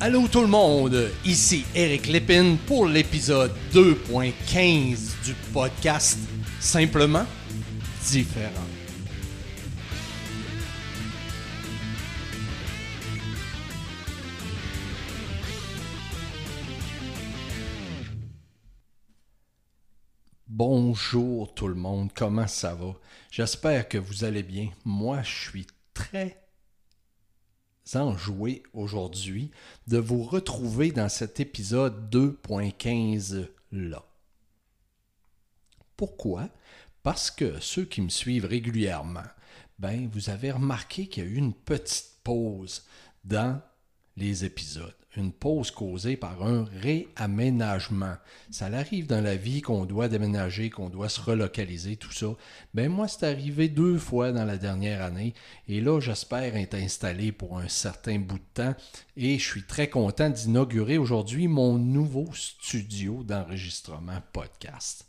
Allô tout le monde, ici Eric Lépine pour l'épisode 2.15 du podcast Simplement différent. Bonjour tout le monde, comment ça va? J'espère que vous allez bien. Moi, je suis très enjoué aujourd'hui de vous retrouver dans cet épisode 2.15 là. Pourquoi? Parce que ceux qui me suivent régulièrement, ben, vous avez remarqué qu'il y a eu une petite pause dans les épisodes une pause causée par un réaménagement. Ça arrive dans la vie qu'on doit déménager, qu'on doit se relocaliser, tout ça. Ben moi, c'est arrivé deux fois dans la dernière année et là, j'espère être installé pour un certain bout de temps et je suis très content d'inaugurer aujourd'hui mon nouveau studio d'enregistrement podcast.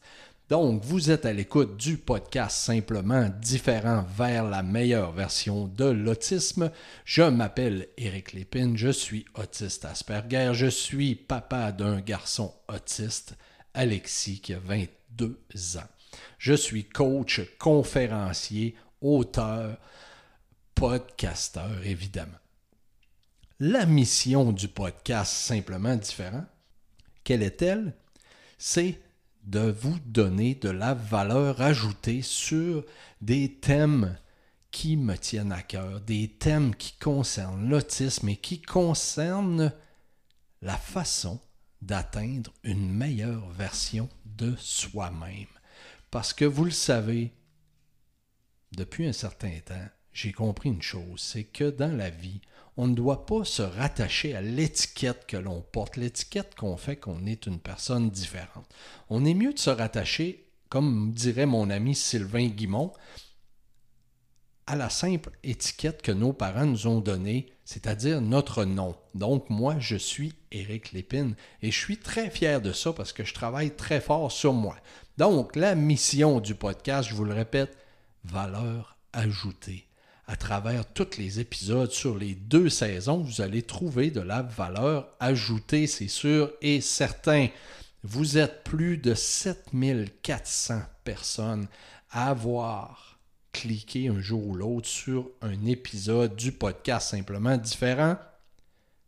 Donc, vous êtes à l'écoute du podcast Simplement différent vers la meilleure version de l'autisme. Je m'appelle Éric Lépine, je suis autiste Asperger, je suis papa d'un garçon autiste, Alexis, qui a 22 ans. Je suis coach, conférencier, auteur, podcasteur, évidemment. La mission du podcast Simplement différent, quelle est-elle? C'est de vous donner de la valeur ajoutée sur des thèmes qui me tiennent à cœur, des thèmes qui concernent l'autisme et qui concernent la façon d'atteindre une meilleure version de soi-même. Parce que vous le savez, depuis un certain temps, j'ai compris une chose, c'est que dans la vie, on ne doit pas se rattacher à l'étiquette que l'on porte, l'étiquette qu'on fait qu'on est une personne différente. On est mieux de se rattacher, comme dirait mon ami Sylvain Guimont, à la simple étiquette que nos parents nous ont donnée, c'est-à-dire notre nom. Donc moi, je suis Éric Lépine et je suis très fier de ça parce que je travaille très fort sur moi. Donc la mission du podcast, je vous le répète, valeur ajoutée à travers tous les épisodes sur les deux saisons, vous allez trouver de la valeur ajoutée, c'est sûr et certain. Vous êtes plus de 7400 personnes à avoir cliqué un jour ou l'autre sur un épisode du podcast simplement différent.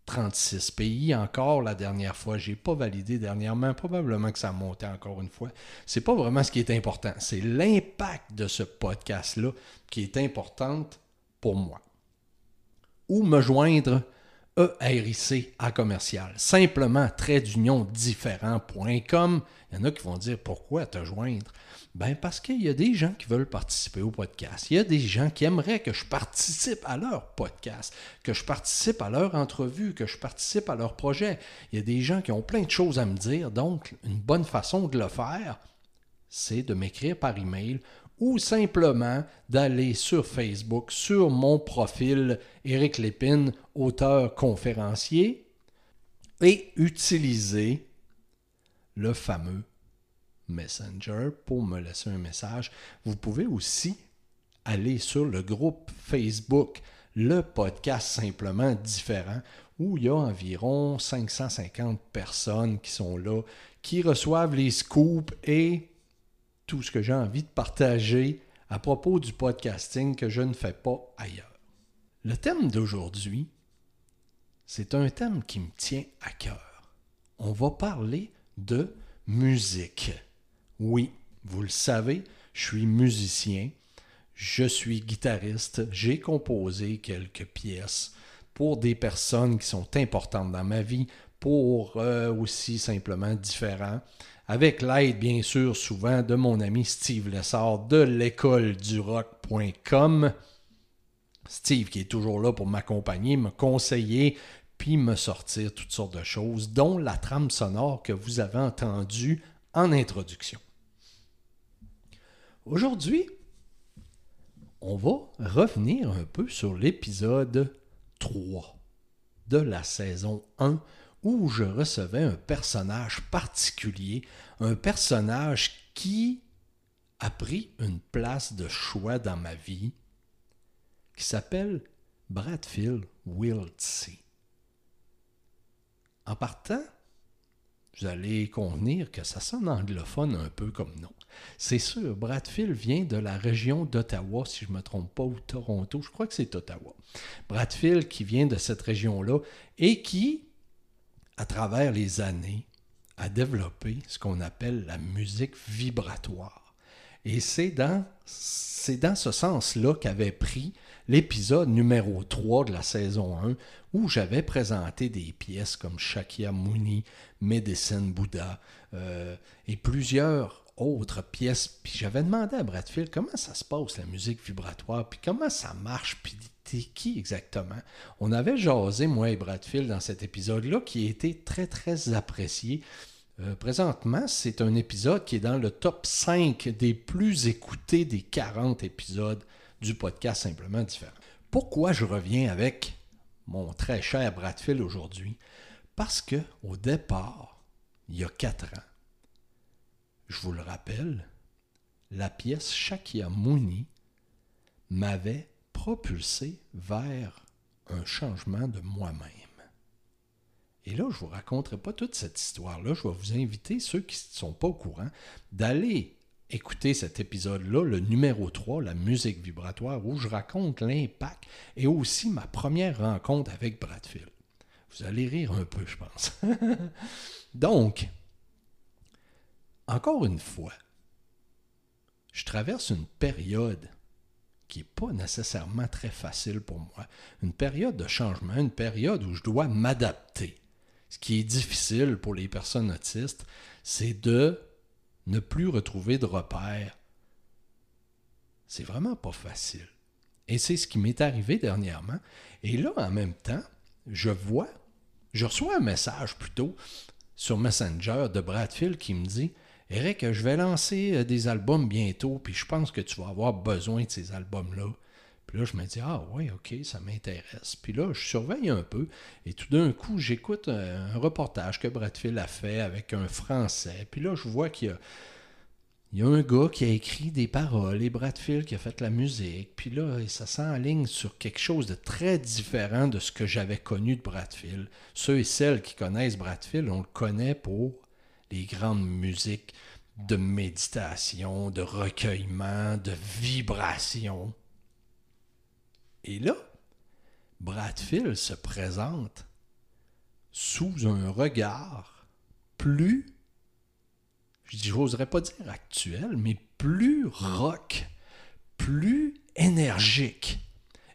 36 pays encore la dernière fois. J'ai pas validé dernièrement. Probablement que ça a monté encore une fois. C'est pas vraiment ce qui est important. C'est l'impact de ce podcast-là qui est importante pour moi. Ou me joindre ERIC à commercial. Simplement trait d'union différent.com. Il y en a qui vont dire pourquoi te joindre? Ben parce qu'il y a des gens qui veulent participer au podcast. Il y a des gens qui aimeraient que je participe à leur podcast, que je participe à leur entrevue, que je participe à leur projet. Il y a des gens qui ont plein de choses à me dire. Donc, une bonne façon de le faire, c'est de m'écrire par email ou simplement d'aller sur Facebook, sur mon profil Éric Lépine, auteur conférencier, et utiliser le fameux Messenger pour me laisser un message. Vous pouvez aussi aller sur le groupe Facebook, le podcast simplement différent, où il y a environ 550 personnes qui sont là, qui reçoivent les scoops et tout ce que j'ai envie de partager à propos du podcasting que je ne fais pas ailleurs. Le thème d'aujourd'hui, c'est un thème qui me tient à cœur. On va parler de musique. Oui, vous le savez, je suis musicien, je suis guitariste, j'ai composé quelques pièces pour des personnes qui sont importantes dans ma vie, pour euh, aussi simplement différents avec l'aide bien sûr souvent de mon ami Steve Lessard de l'école du rock.com. Steve qui est toujours là pour m'accompagner, me conseiller, puis me sortir toutes sortes de choses, dont la trame sonore que vous avez entendue en introduction. Aujourd'hui, on va revenir un peu sur l'épisode 3 de la saison 1 où je recevais un personnage particulier, un personnage qui a pris une place de choix dans ma vie, qui s'appelle Bradfield Wiltsey. En partant, vous allez convenir que ça sonne anglophone un peu comme nom. C'est sûr, Bradfield vient de la région d'Ottawa, si je ne me trompe pas, ou Toronto, je crois que c'est Ottawa. Bradfield qui vient de cette région-là et qui, à travers les années, a développé ce qu'on appelle la musique vibratoire. Et c'est dans, dans ce sens-là qu'avait pris l'épisode numéro 3 de la saison 1 où j'avais présenté des pièces comme Shakyamuni, Medicine Buddha euh, et plusieurs autres pièces. Puis j'avais demandé à Bradfield comment ça se passe la musique vibratoire, puis comment ça marche, puis qui exactement? On avait jasé, moi et Bradfield, dans cet épisode-là qui a été très, très apprécié. Euh, présentement, c'est un épisode qui est dans le top 5 des plus écoutés des 40 épisodes du podcast Simplement Différent. Pourquoi je reviens avec mon très cher Bradfield aujourd'hui? Parce que au départ, il y a 4 ans, je vous le rappelle, la pièce Shakyamuni m'avait propulsé vers un changement de moi-même. Et là, je ne vous raconterai pas toute cette histoire-là. Je vais vous inviter, ceux qui ne sont pas au courant, d'aller écouter cet épisode-là, le numéro 3, la musique vibratoire, où je raconte l'impact et aussi ma première rencontre avec Bradfield. Vous allez rire un peu, je pense. Donc, encore une fois, je traverse une période qui n'est pas nécessairement très facile pour moi. Une période de changement, une période où je dois m'adapter. Ce qui est difficile pour les personnes autistes, c'est de ne plus retrouver de repères. C'est vraiment pas facile. Et c'est ce qui m'est arrivé dernièrement. Et là, en même temps, je vois, je reçois un message plutôt sur Messenger de Bradfield qui me dit Eric, je vais lancer euh, des albums bientôt, puis je pense que tu vas avoir besoin de ces albums-là. Puis là, je me dis, ah oui, ok, ça m'intéresse. Puis là, je surveille un peu, et tout d'un coup, j'écoute un, reportage que Bradfield a fait avec un Français. Puis là, je vois qu'il y a, y a un gars qui a écrit des paroles, et Bradfield qui a fait la musique. Puis là, ça s'enligne sur quelque chose de très différent de ce que j'avais connu de Bradfield. Ceux et celles qui connaissent Bradfield, on le connaît pour les grandes musiques de méditation, de recueillement, de vibration. Et là, Bradfield se présente sous un regard plus, je n'oserais pas dire actuel, mais plus rock, plus énergique.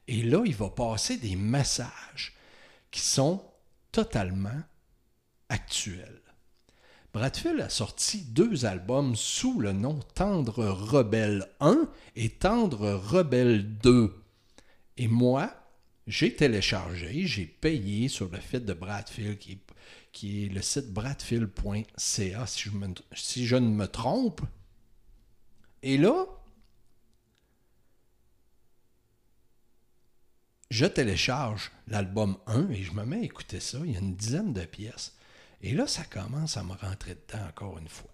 Et là, il va passer des messages qui sont totalement actuels. Bradfield a sorti deux albums sous le nom Tendre Rebelle 1 et Tendre Rebelle 2. Et moi, j'ai téléchargé, j'ai payé sur le site de Bradfield, qui est, le site bradfield.ca, si, si je ne me trompe. Et là, je télécharge l'album 1 et je me mets à écouter ça. Il y a une dizaine de pièces. Et là, ça commence à me rentrer dedans encore une fois.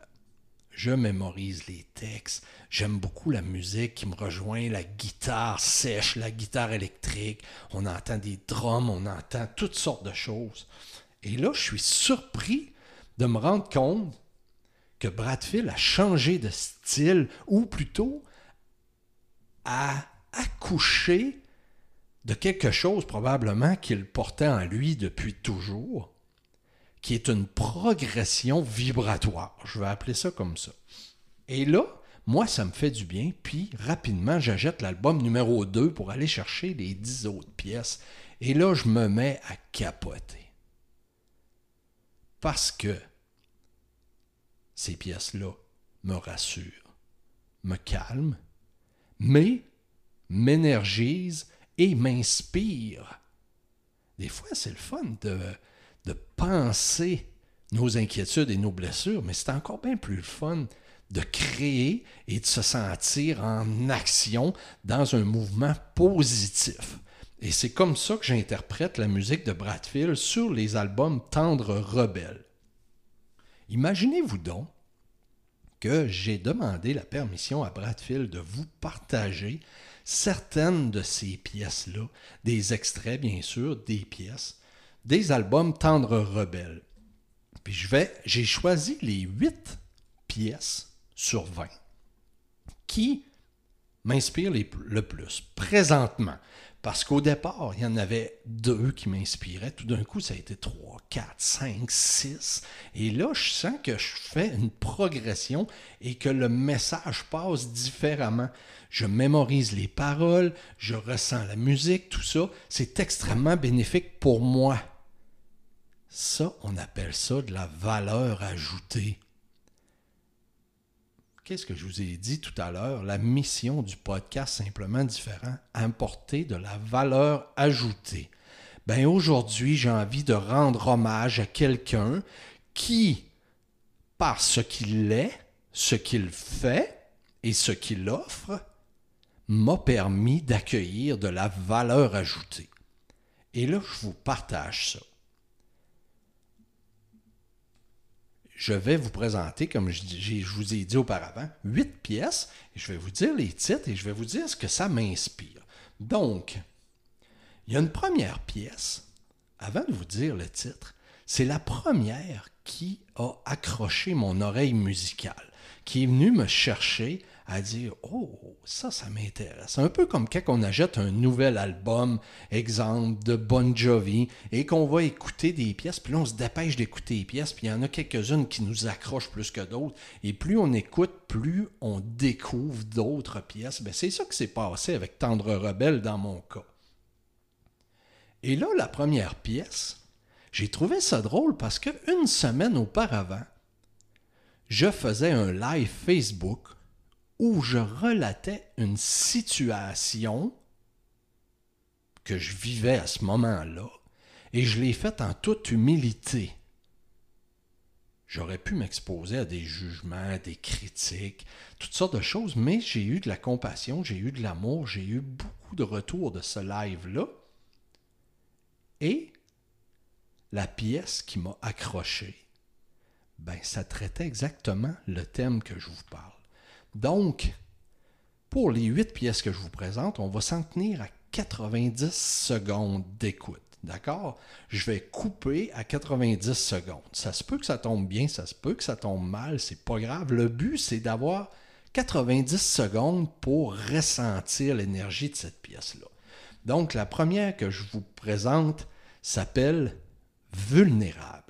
Je mémorise les textes, j'aime beaucoup la musique qui me rejoint, la guitare sèche, la guitare électrique, on entend des drums, on entend toutes sortes de choses. Et là, je suis surpris de me rendre compte que Bradfield a changé de style, ou plutôt a accouché de quelque chose probablement qu'il portait en lui depuis toujours qui est une progression vibratoire. Je vais appeler ça comme ça. Et là, moi, ça me fait du bien, puis rapidement, j'achète l'album numéro 2 pour aller chercher les 10 autres pièces. Et là, je me mets à capoter. Parce que ces pièces-là me rassurent, me calment, mais m'énergisent et m'inspirent. Des fois, c'est le fun de de penser nos inquiétudes et nos blessures, mais c'est encore bien plus fun de créer et de se sentir en action dans un mouvement positif. Et c'est comme ça que j'interprète la musique de Bradfield sur les albums Tendre Rebelle. Imaginez-vous donc que j'ai demandé la permission à Bradfield de vous partager certaines de ces pièces-là, des extraits bien sûr, des pièces, des albums Tendre Rebelle. Puis je vais, j'ai choisi les huit pièces sur 20 qui m'inspirent le plus présentement. Parce qu'au départ, il y en avait deux qui m'inspiraient. Tout d'un coup, ça a été trois, quatre, cinq, six. Et là, je sens que je fais une progression et que le message passe différemment. Je mémorise les paroles, je ressens la musique, tout ça. C'est extrêmement bénéfique pour moi. Ça, on appelle ça de la valeur ajoutée. Qu'est-ce que je vous ai dit tout à l'heure? La mission du podcast Simplement Différent, importer de la valeur ajoutée. Ben aujourd'hui, j'ai envie de rendre hommage à quelqu'un qui, par ce qu'il est, ce qu'il fait et ce qu'il offre, m'a permis d'accueillir de la valeur ajoutée. Et là, je vous partage ça. Je vais vous présenter, comme je, vous ai dit auparavant, huit pièces. Et je vais vous dire les titres et je vais vous dire ce que ça m'inspire. Donc, il y a une première pièce. Avant de vous dire le titre, c'est la première qui a accroché mon oreille musicale, qui est venue me chercher à dire Oh, ça, ça m'intéresse. Un peu comme quand on achète un nouvel album, exemple de Bon Jovi, et qu'on va écouter des pièces, puis là, on se dépêche d'écouter les pièces, puis il y en a quelques-unes qui nous accrochent plus que d'autres. Et plus on écoute, plus on découvre d'autres pièces. Ben, c'est ça qui s'est passé avec Tendre Rebelle dans mon cas. Et là, la première pièce, j'ai trouvé ça drôle parce qu'une semaine auparavant, je faisais un live Facebook où je relatais une situation que je vivais à ce moment-là, et je l'ai faite en toute humilité. J'aurais pu m'exposer à des jugements, des critiques, toutes sortes de choses, mais j'ai eu de la compassion, j'ai eu de l'amour, j'ai eu beaucoup de retours de ce live-là. Et la pièce qui m'a accroché, ben, ça traitait exactement le thème que je vous parle. Donc, pour les huit pièces que je vous présente, on va s'en tenir à 90 secondes d'écoute. D'accord? Je vais couper à 90 secondes. Ça se peut que ça tombe bien, ça se peut que ça tombe mal, c'est pas grave. Le but, c'est d'avoir 90 secondes pour ressentir l'énergie de cette pièce-là. Donc, la première que je vous présente s'appelle Vulnérable.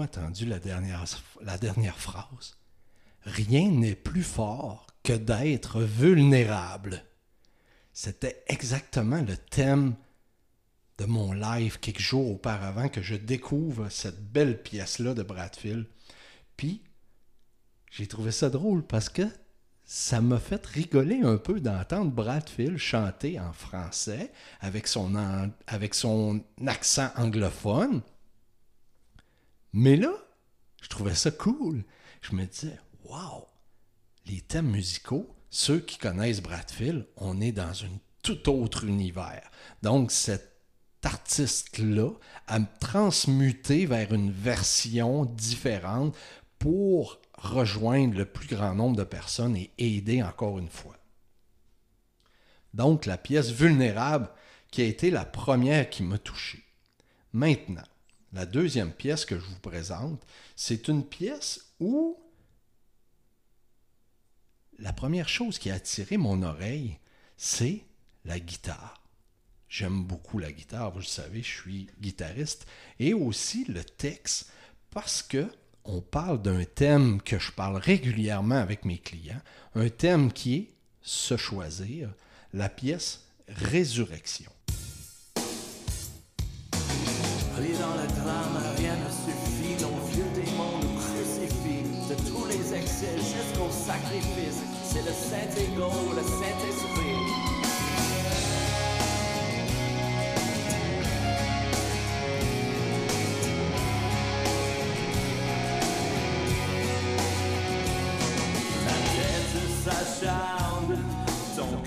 Entendu la dernière, phrase? Rien n'est plus fort que d'être vulnérable. C'était exactement le thème de mon live quelques jours auparavant que je découvre cette belle pièce-là de Bradfield. Puis, j'ai trouvé ça drôle parce que ça m'a fait rigoler un peu d'entendre Bradfield chanter en français avec son accent anglophone. Mais là, je trouvais ça cool. Je me disais, waouh, les thèmes musicaux ceux qui connaissent Bradfield, on est dans un tout autre univers. Donc, cet artiste-là a transmuté vers une version différente pour rejoindre le plus grand nombre de personnes et aider encore une fois. Donc, la pièce vulnérable qui a été la première qui m'a touché. Maintenant, la deuxième pièce que je vous présente, c'est une pièce où la première chose qui a attiré mon oreille, c'est la guitare. J'aime beaucoup la guitare, vous le savez, je suis guitariste. Et aussi le texte, parce que on parle d'un thème que je parle régulièrement avec mes clients, un thème qui est se choisir, la pièce Résurrection. Dans le drame, rien ne suffit, nos vieux démons nous crucifient, de tous les excès jusqu'au sacrifice, c'est le Saint-Égo, le Saint-Esprit.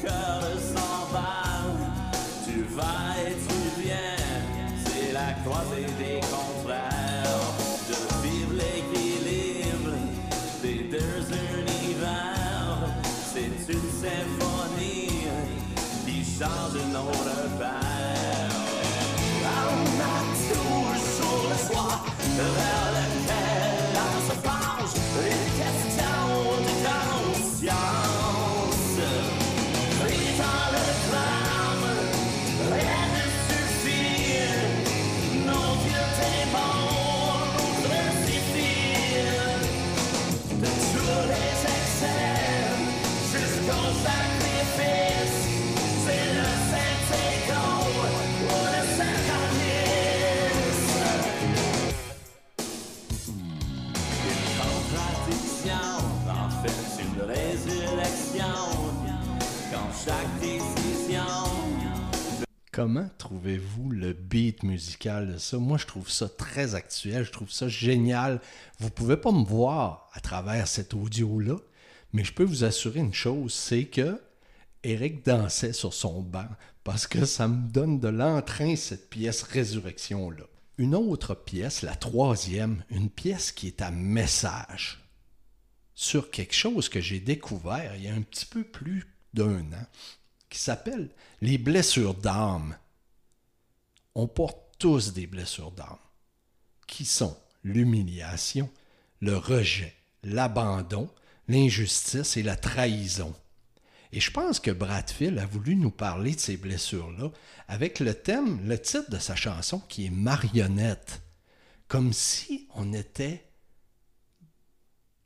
Comment musical de ça? Moi, je trouve ça très actuel, je trouve ça génial. Vous ne pouvez pas me voir à travers cet audio-là, mais je peux vous assurer une chose, c'est que Eric dansait sur son banc parce que ça me donne de l'entrain, cette pièce Résurrection-là. Une autre pièce, la troisième, une pièce qui est à message sur quelque chose que j'ai découvert il y a un petit peu plus d'un an qui s'appelle les blessures d'âme. On porte tous des blessures d'âme, qui sont l'humiliation, le rejet, l'abandon, l'injustice et la trahison. Et je pense que Bradfield a voulu nous parler de ces blessures-là avec le thème, le titre de sa chanson qui est Marionnette, comme si on était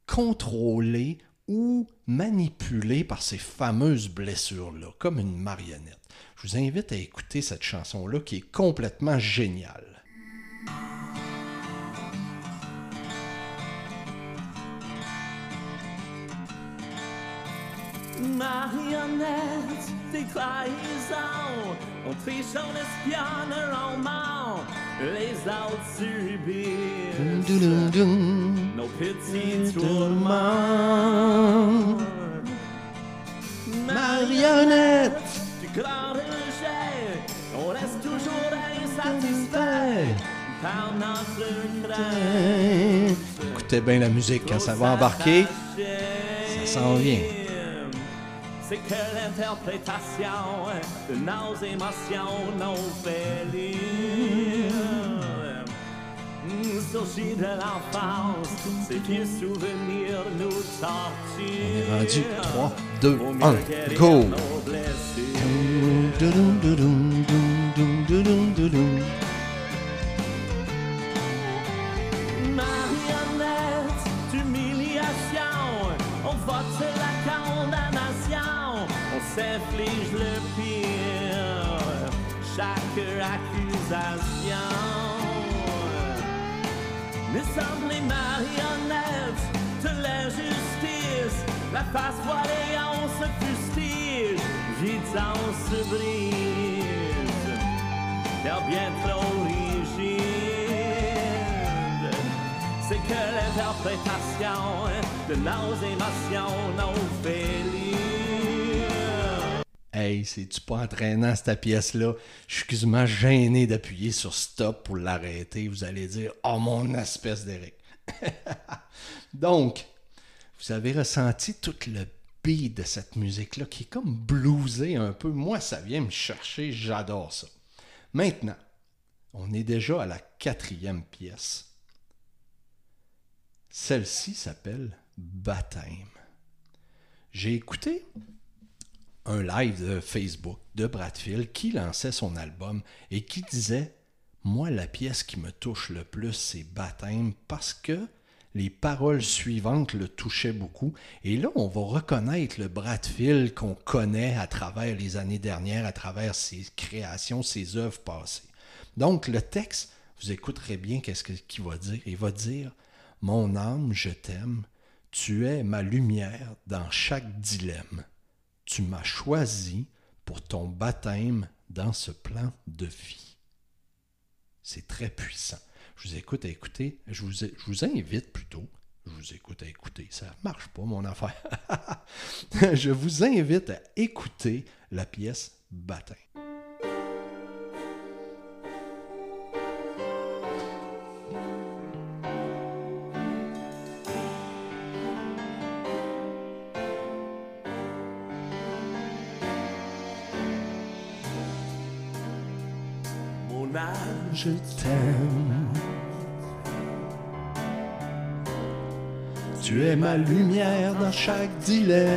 contrôlé ou manipulé par ces fameuses blessures-là, comme une marionnette. Je vous invite à écouter cette chanson-là qui est complètement géniale. Marionnette, tes trahisons, on triche, on espionne, on ment, les autres subissent nos petits tourments. Marionnette, du grand Écoutez bien la musique quand ça va embarquer, ça s'en vient c'est que l'interprétation de nos émotions nous fait. Surgit de l'enfance, ces vieux souvenirs nous. On est rendu 3, 2, 1, go! S'inflige le pire, chaque accusation. Nous sommes les marionnettes de l'injustice, la face voilée, on se fustige, vite on se brise, car bien trop rigide. C'est que l'interprétation de nos émotions, nos félines. Hey, c'est-tu pas entraînant cette pièce-là? Je suis quasiment gêné d'appuyer sur stop pour l'arrêter. Vous allez dire, oh mon espèce d'Eric. Donc, vous avez ressenti tout le beat de cette musique-là qui est comme bluesé un peu. Moi, ça vient me chercher, j'adore ça. Maintenant, on est déjà à la quatrième pièce. Celle-ci s'appelle Baptême. J'ai écouté un live de Facebook de Bradfield qui lançait son album et qui disait Moi, la pièce qui me touche le plus, c'est Baptême parce que les paroles suivantes le touchaient beaucoup. Et là, on va reconnaître le Bradfield qu'on connaît à travers les années dernières, à travers ses créations, ses œuvres passées. Donc, le texte, vous écouterez bien qu'est-ce qu'il va dire. Il va dire Mon âme, je t'aime, tu es ma lumière dans chaque dilemme. Tu m'as choisi pour ton baptême dans ce plan de vie. C'est très puissant. Je vous écoute à écouter. Je vous, je vous invite plutôt. Je vous écoute à écouter. Ça marche pas, mon affaire. je vous invite à écouter la pièce Baptême. Tu es ma lumière dans chaque dilemme.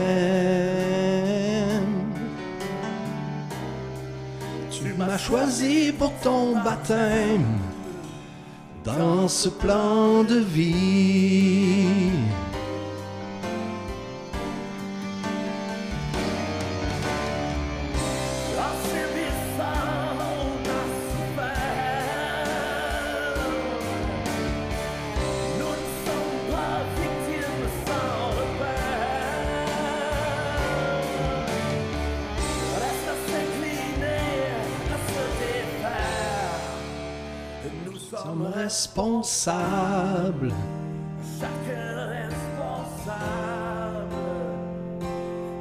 Tu m'as choisi pour ton baptême dans ce plan de vie. Responsable. Chacun responsable.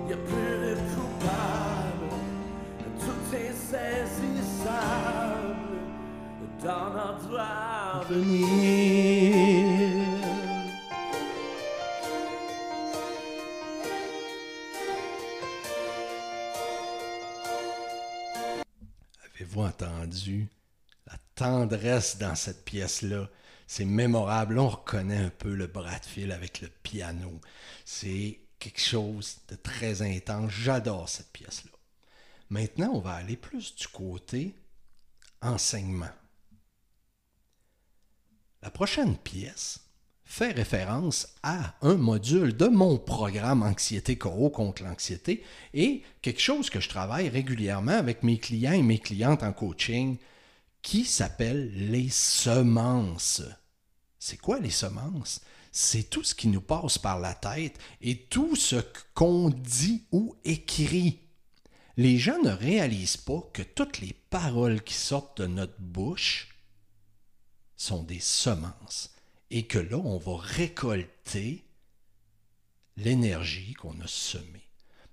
Il a plus de coupable. Tout est saisissable dans notre avenir. Avez-vous entendu tendresse dans cette pièce-là. C'est mémorable. On reconnaît un peu le bras de fil avec le piano. C'est quelque chose de très intense. J'adore cette pièce-là. Maintenant, on va aller plus du côté enseignement. La prochaine pièce fait référence à un module de mon programme Anxiété Coro contre l'anxiété et quelque chose que je travaille régulièrement avec mes clients et mes clientes en coaching qui s'appelle les semences. C'est quoi les semences? C'est tout ce qui nous passe par la tête et tout ce qu'on dit ou écrit. Les gens ne réalisent pas que toutes les paroles qui sortent de notre bouche sont des semences et que là, on va récolter l'énergie qu'on a semée.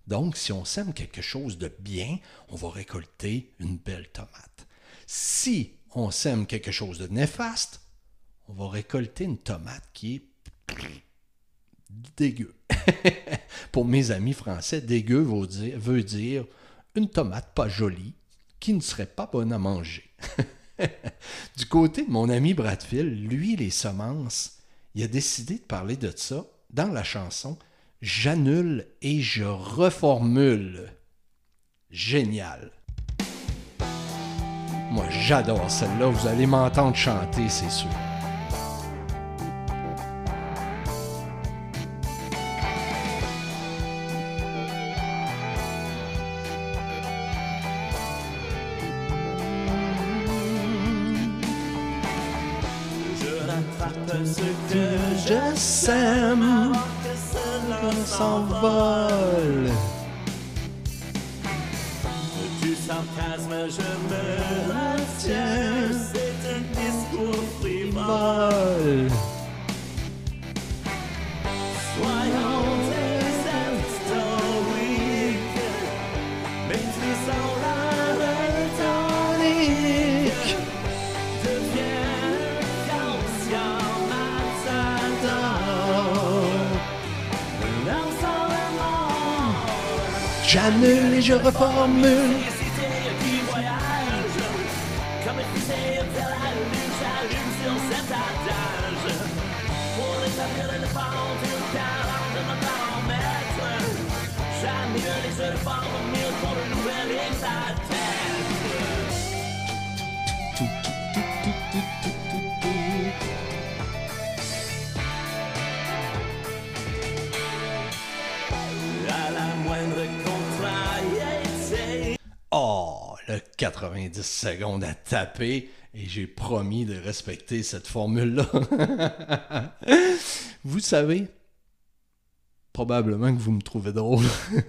Donc, si on sème quelque chose de bien, on va récolter une belle tomate. Si on sème quelque chose de néfaste, on va récolter une tomate qui est dégueu. Pour mes amis français, dégueu veut dire, une tomate pas jolie qui ne serait pas bonne à manger. du côté de mon ami Bradfield, lui, les semences, il a décidé de parler de ça dans la chanson J'annule et je reformule. Génial. Moi, j'adore celle-là. Vous allez m'entendre chanter, c'est sûr. Talent de notre paramètre. J'annule et je pour le nouvel exaltation. 90 secondes à taper et j'ai promis de respecter cette formule-là. vous savez, probablement que vous me trouvez drôle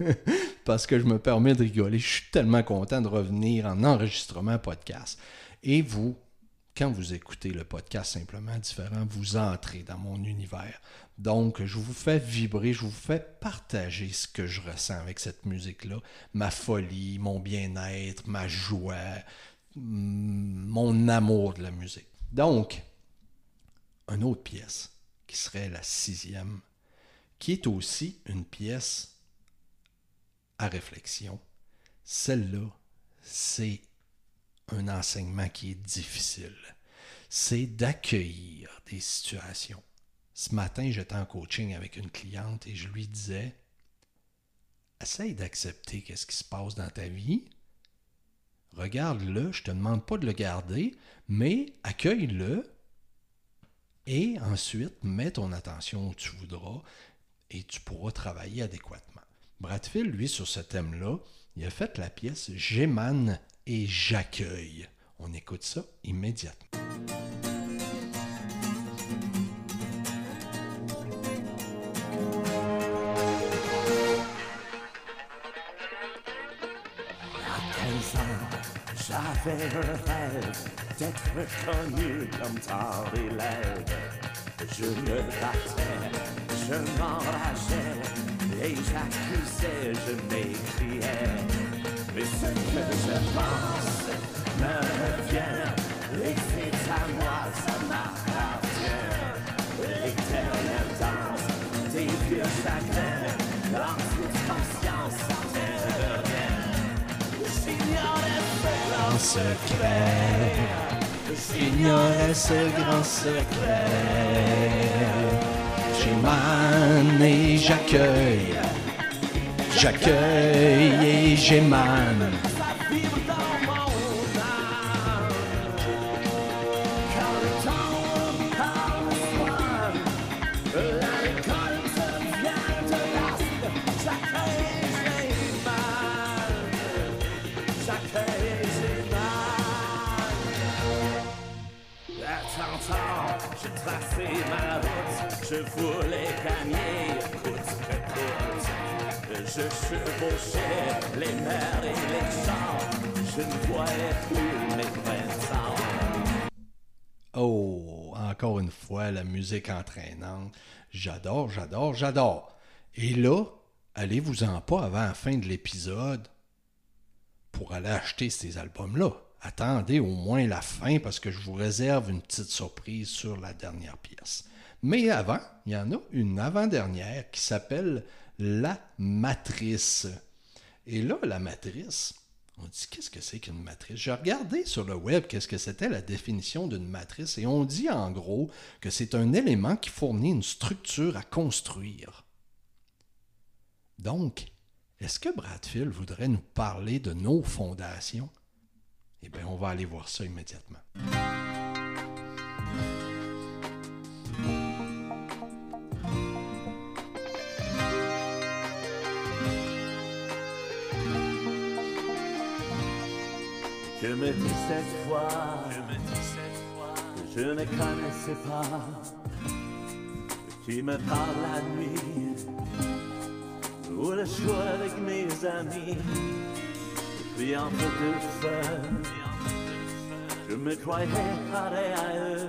parce que je me permets de rigoler. Je suis tellement content de revenir en enregistrement podcast. Et vous, quand vous écoutez le podcast simplement différent, vous entrez dans mon univers. Donc, je vous fais vibrer, je vous fais partager ce que je ressens avec cette musique-là, ma folie, mon bien-être, ma joie, mm, mon amour de la musique. Donc, une autre pièce qui serait la sixième, qui est aussi une pièce à réflexion. Celle-là, c'est un enseignement qui est difficile. C'est d'accueillir des situations. Ce matin, j'étais en coaching avec une cliente et je lui disais Essaye d'accepter qu'est-ce qui se passe dans ta vie. Regarde-le, je ne te demande pas de le garder, mais accueille-le et ensuite mets ton attention où tu voudras et tu pourras travailler adéquatement. Bradfield, lui, sur ce thème-là, il a fait la pièce J'émane et j'accueille. On écoute ça immédiatement. Un rêve d'être reconnu comme tant d'élèves. Je me battais, je m'enrageais et j'accusais, je m'écriais. Mais ce que je pense me revient et c'est à moi, ça m'appartient. Secret, j'ignorais ce grand secret. J'émane et j'accueille, j'accueille et j'émane. Oh, encore une fois, la musique entraînante. J'adore, j'adore, j'adore. Et là, allez-vous-en pas avant la fin de l'épisode pour aller acheter ces albums-là? Attendez au moins la fin parce que je vous réserve une petite surprise sur la dernière pièce. Mais avant, il y en a une avant-dernière qui s'appelle La Matrice. Et là, la matrice, on dit qu'est-ce que c'est qu'une matrice? J'ai regardé sur le web qu'est-ce que c'était la définition d'une matrice et on dit en gros que c'est un élément qui fournit une structure à construire. Donc, est-ce que Bradfield voudrait nous parler de nos fondations? Eh bien, on va aller voir ça immédiatement. Je me dis cette fois, je me dis cette fois que je ne connaissais pas. Tu me parles la nuit ou le choix avec mes amis. Entre deux feux, je me croyais pareil à eux.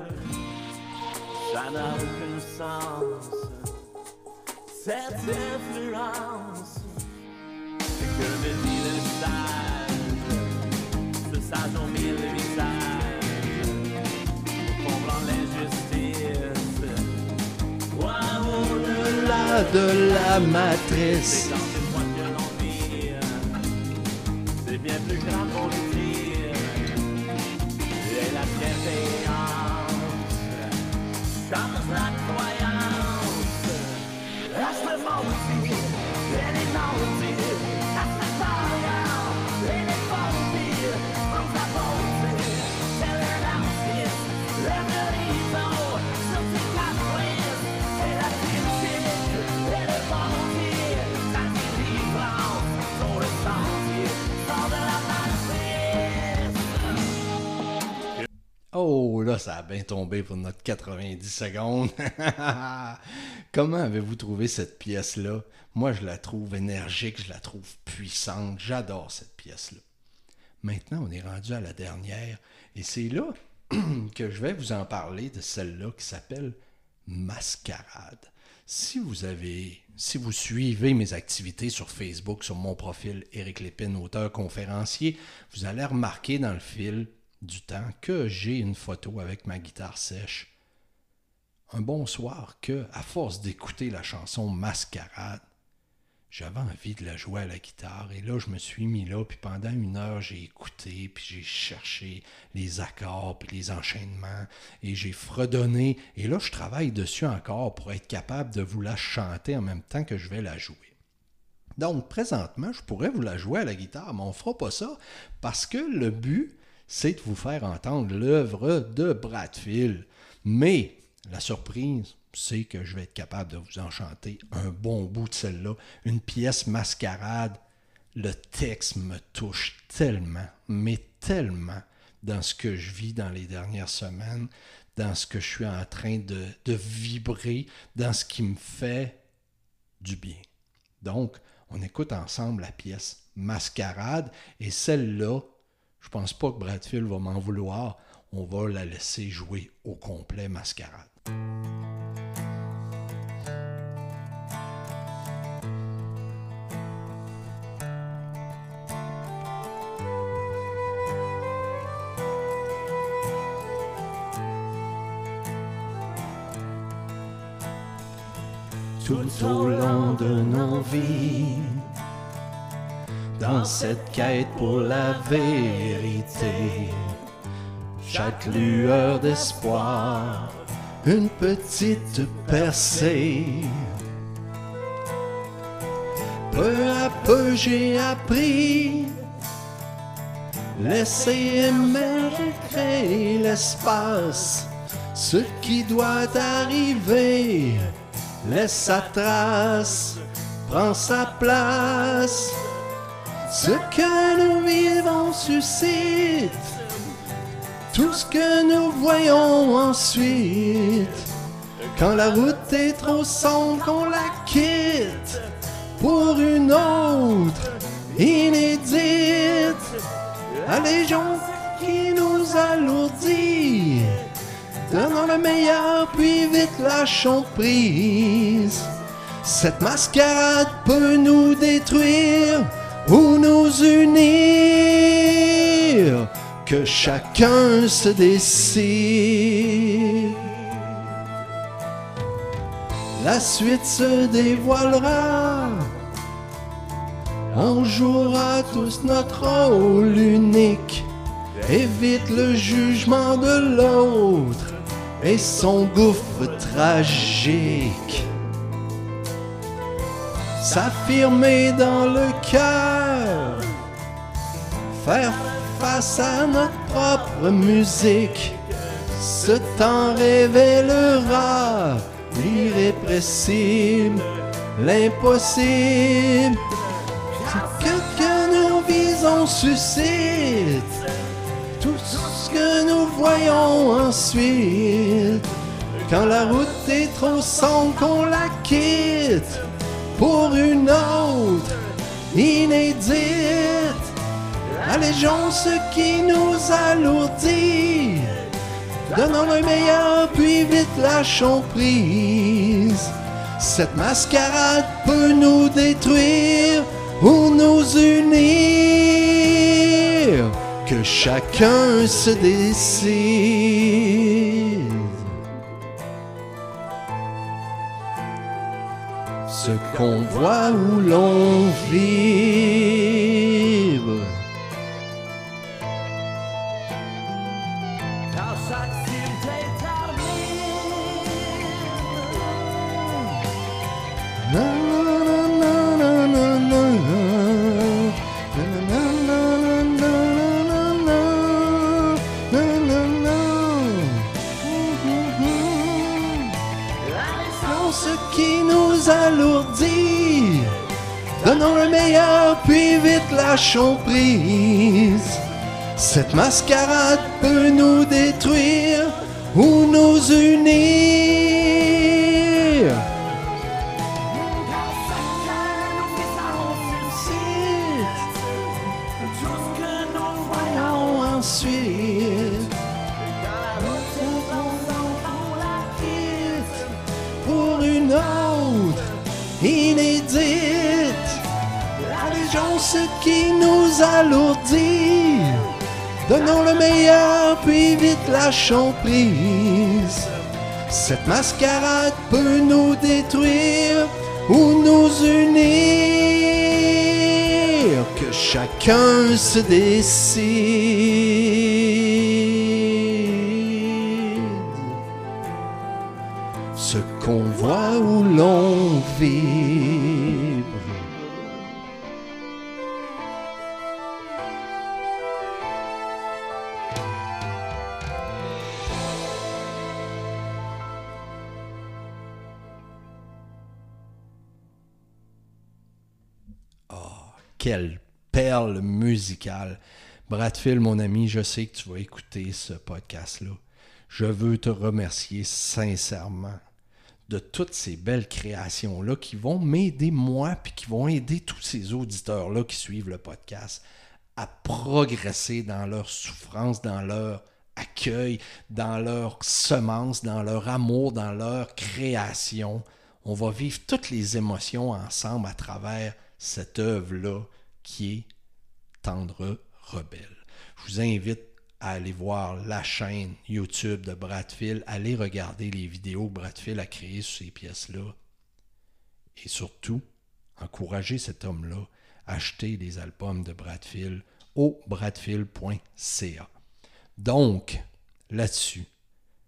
Ça n'a aucun sens, cette influence que me dit le sage? Ce sage aux mille visages, comprend l'injustice. Wow, au-delà Là de la matrice. Oh, là, ça a bien tombé pour notre 90 secondes. Comment avez-vous trouvé cette pièce-là? Moi, je la trouve énergique, je la trouve puissante. J'adore cette pièce-là. Maintenant, on est rendu à la dernière. Et c'est là que je vais vous en parler de celle-là qui s'appelle Mascarade. Si vous avez, si vous suivez mes activités sur Facebook, sur mon profil Éric Lépine, auteur conférencier, vous allez remarquer dans le fil du temps que j'ai une photo avec ma guitare sèche. Un bonsoir que, à force d'écouter la chanson Mascarade, j'avais envie de la jouer à la guitare. Et là, je me suis mis là, puis pendant une heure, j'ai écouté, puis j'ai cherché les accords, puis les enchaînements, et j'ai fredonné. Et là, je travaille dessus encore pour être capable de vous la chanter en même temps que je vais la jouer. Donc, présentement, je pourrais vous la jouer à la guitare, mais on ne fera pas ça parce que le but, c'est de vous faire entendre l'œuvre de Bradfield. Mais la surprise, c'est que je vais être capable de vous enchanter un bon bout de celle-là, une pièce mascarade. Le texte me touche tellement, mais tellement dans ce que je vis dans les dernières semaines, dans ce que je suis en train de, de vibrer, dans ce qui me fait du bien. Donc, on écoute ensemble la pièce Mascarade et celle-là, je pense pas que Bradfield va m'en vouloir. On va la laisser jouer au complet Mascarade. Tout au long de nos vies, dans cette quête pour la vérité, chaque lueur d'espoir, une petite percée. Peu à peu j'ai appris, laisser émerger, créer l'espace, ce qui doit arriver, laisse sa trace, prend sa place. Ce que nous vivons suscite tout ce que nous voyons ensuite. Quand la route est trop sombre, qu'on la quitte pour une autre inédite. La légion qui nous alourdit. Donnons le meilleur, puis vite lâchons prise. Cette mascarade peut nous détruire ou nous unir. Que chacun se décide. La suite se dévoilera. On jouera tous notre rôle unique. Évite le jugement de l'autre et son gouffre tragique. S'affirmer dans le cœur, faire face à notre propre musique. Ce temps révélera l'irrépressible, l'impossible. Que, que nos visions suscitent tout ce que nous voyons ensuite. Quand la route est trop sombre, qu'on la quitte pour une autre inédite. Allégeons ce qui nous alourdit. Donnons le meilleur, puis vite lâchons prise. Cette mascarade peut nous détruire ou nous unir. Que chacun se décide. Ce qu'on voit où l'on vibre. Lâchons prise. Cette mascarade peut nous détruire ou nous unir. Voyons ensuite ce qui nous alourdit. Donnons le meilleur, puis vite lâchons prise. Cette mascarade peut nous détruire ou nous unir. Que chacun se décide. Musicale. Bradfield, mon ami, je sais que tu vas écouter ce podcast-là. Je veux te remercier sincèrement de toutes ces belles créations-là qui vont m'aider moi, puis qui vont aider tous ces auditeurs-là qui suivent le podcast à progresser dans leur souffrance, dans leur accueil, dans leur semence, dans leur amour, dans leur création. On va vivre toutes les émotions ensemble à travers cette œuvre-là qui est Tendre Rebelle. Je vous invite à aller voir la chaîne YouTube de Bradfield, aller regarder les vidéos que Bradfield a créées sur ces pièces-là. Et surtout, encourager cet homme-là à acheter des albums de Bradfield au bradfield.ca. Donc, là-dessus,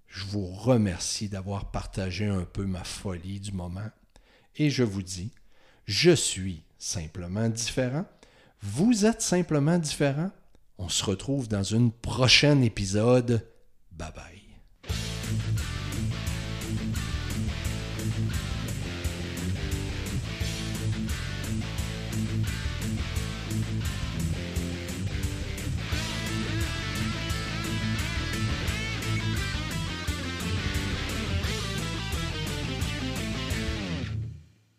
je vous remercie d'avoir partagé un peu ma folie du moment et je vous dis, je suis simplement différent. Vous êtes simplement différent. On se retrouve dans un prochain épisode. Bye bye.